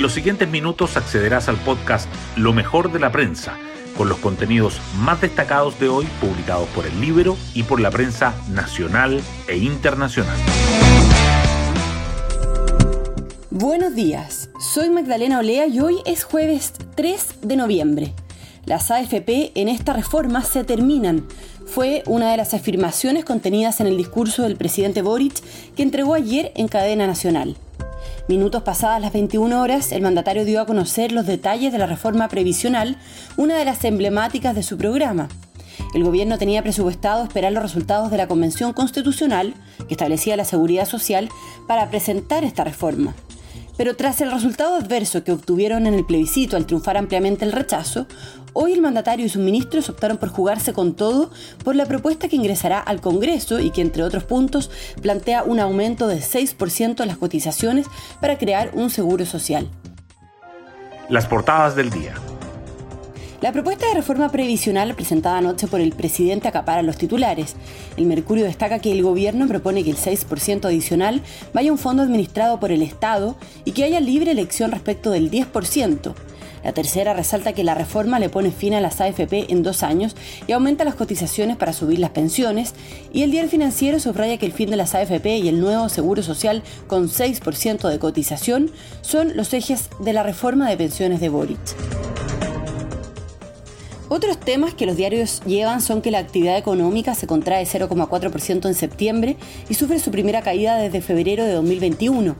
En los siguientes minutos accederás al podcast Lo mejor de la prensa, con los contenidos más destacados de hoy publicados por el libro y por la prensa nacional e internacional. Buenos días, soy Magdalena Olea y hoy es jueves 3 de noviembre. Las AFP en esta reforma se terminan. Fue una de las afirmaciones contenidas en el discurso del presidente Boric que entregó ayer en cadena nacional. Minutos pasadas las 21 horas, el mandatario dio a conocer los detalles de la reforma previsional, una de las emblemáticas de su programa. El gobierno tenía presupuestado esperar los resultados de la Convención Constitucional, que establecía la seguridad social, para presentar esta reforma. Pero tras el resultado adverso que obtuvieron en el plebiscito al triunfar ampliamente el rechazo, hoy el mandatario y sus ministros optaron por jugarse con todo por la propuesta que ingresará al Congreso y que, entre otros puntos, plantea un aumento de 6% en las cotizaciones para crear un seguro social. Las portadas del día. La propuesta de reforma previsional presentada anoche por el presidente acapara los titulares. El Mercurio destaca que el gobierno propone que el 6% adicional vaya a un fondo administrado por el Estado y que haya libre elección respecto del 10%. La tercera resalta que la reforma le pone fin a las AFP en dos años y aumenta las cotizaciones para subir las pensiones. Y el diario financiero subraya que el fin de las AFP y el nuevo seguro social con 6% de cotización son los ejes de la reforma de pensiones de Boric. Otros temas que los diarios llevan son que la actividad económica se contrae 0,4% en septiembre y sufre su primera caída desde febrero de 2021.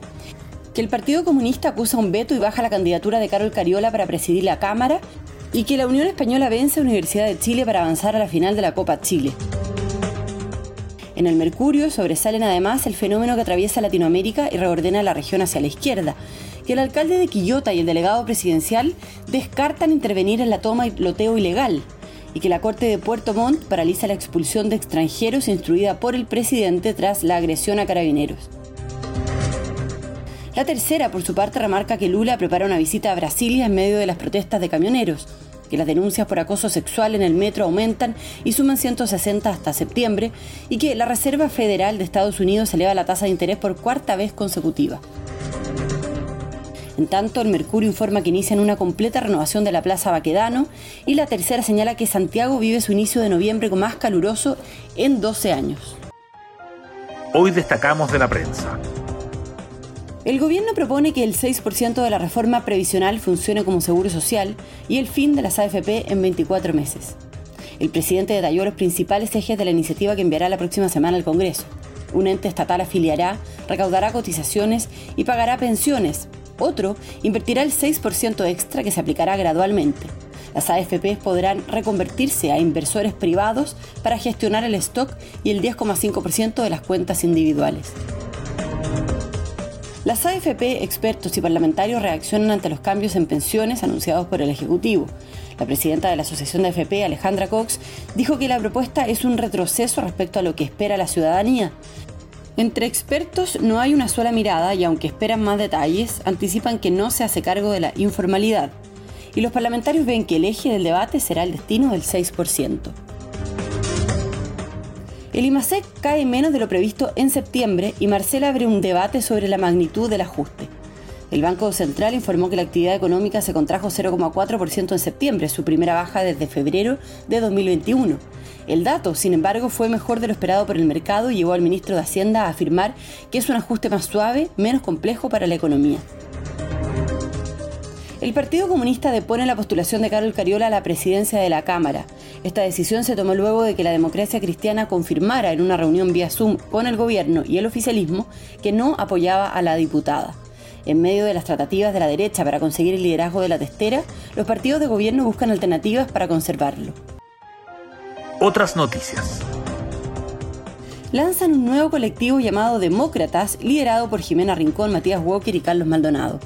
Que el Partido Comunista acusa un veto y baja la candidatura de Carol Cariola para presidir la Cámara y que la Unión Española vence a Universidad de Chile para avanzar a la final de la Copa Chile. En el Mercurio sobresalen además el fenómeno que atraviesa Latinoamérica y reordena la región hacia la izquierda, que el alcalde de Quillota y el delegado presidencial descartan intervenir en la toma y loteo ilegal y que la Corte de Puerto Montt paraliza la expulsión de extranjeros instruida por el presidente tras la agresión a carabineros. La tercera, por su parte, remarca que Lula prepara una visita a Brasilia en medio de las protestas de camioneros, que las denuncias por acoso sexual en el metro aumentan y suman 160 hasta septiembre, y que la Reserva Federal de Estados Unidos eleva la tasa de interés por cuarta vez consecutiva. En tanto, el Mercurio informa que inician una completa renovación de la Plaza Baquedano y la tercera señala que Santiago vive su inicio de noviembre con más caluroso en 12 años. Hoy destacamos de la prensa. El gobierno propone que el 6% de la reforma previsional funcione como seguro social y el fin de las AFP en 24 meses. El presidente detalló los principales ejes de la iniciativa que enviará la próxima semana al Congreso. Un ente estatal afiliará, recaudará cotizaciones y pagará pensiones, otro invertirá el 6% extra que se aplicará gradualmente. Las AFP podrán reconvertirse a inversores privados para gestionar el stock y el 10,5% de las cuentas individuales. Las AFP, expertos y parlamentarios reaccionan ante los cambios en pensiones anunciados por el Ejecutivo. La presidenta de la Asociación de AFP, Alejandra Cox, dijo que la propuesta es un retroceso respecto a lo que espera la ciudadanía. Entre expertos no hay una sola mirada y aunque esperan más detalles, anticipan que no se hace cargo de la informalidad. Y los parlamentarios ven que el eje del debate será el destino del 6%. El IMASEC cae menos de lo previsto en septiembre y Marcela abre un debate sobre la magnitud del ajuste. El Banco Central informó que la actividad económica se contrajo 0,4% en septiembre, su primera baja desde febrero de 2021. El dato, sin embargo, fue mejor de lo esperado por el mercado y llevó al ministro de Hacienda a afirmar que es un ajuste más suave, menos complejo para la economía. El Partido Comunista depone la postulación de Carol Cariola a la presidencia de la Cámara. Esta decisión se tomó luego de que la democracia cristiana confirmara en una reunión vía Zoom con el gobierno y el oficialismo que no apoyaba a la diputada. En medio de las tratativas de la derecha para conseguir el liderazgo de la testera, los partidos de gobierno buscan alternativas para conservarlo. Otras noticias. Lanzan un nuevo colectivo llamado Demócratas, liderado por Jimena Rincón, Matías Walker y Carlos Maldonado.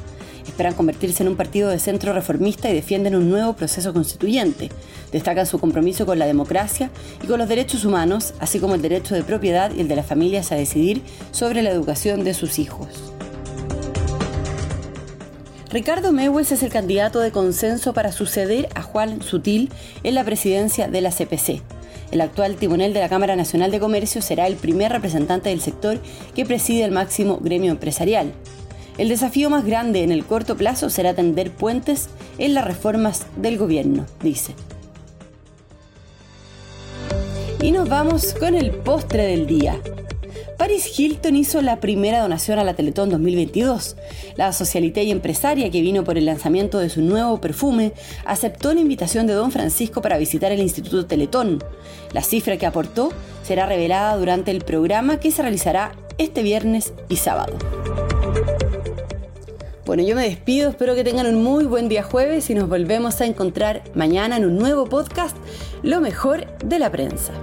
Esperan convertirse en un partido de centro reformista y defienden un nuevo proceso constituyente. Destacan su compromiso con la democracia y con los derechos humanos, así como el derecho de propiedad y el de las familias a decidir sobre la educación de sus hijos. Ricardo Mewes es el candidato de consenso para suceder a Juan Sutil en la presidencia de la CPC. El actual timonel de la Cámara Nacional de Comercio será el primer representante del sector que preside el máximo gremio empresarial. El desafío más grande en el corto plazo será tender puentes en las reformas del gobierno, dice. Y nos vamos con el postre del día. Paris Hilton hizo la primera donación a la Teletón 2022. La socialité y empresaria que vino por el lanzamiento de su nuevo perfume aceptó la invitación de don Francisco para visitar el Instituto Teletón. La cifra que aportó será revelada durante el programa que se realizará este viernes y sábado. Bueno, yo me despido, espero que tengan un muy buen día jueves y nos volvemos a encontrar mañana en un nuevo podcast, Lo mejor de la prensa.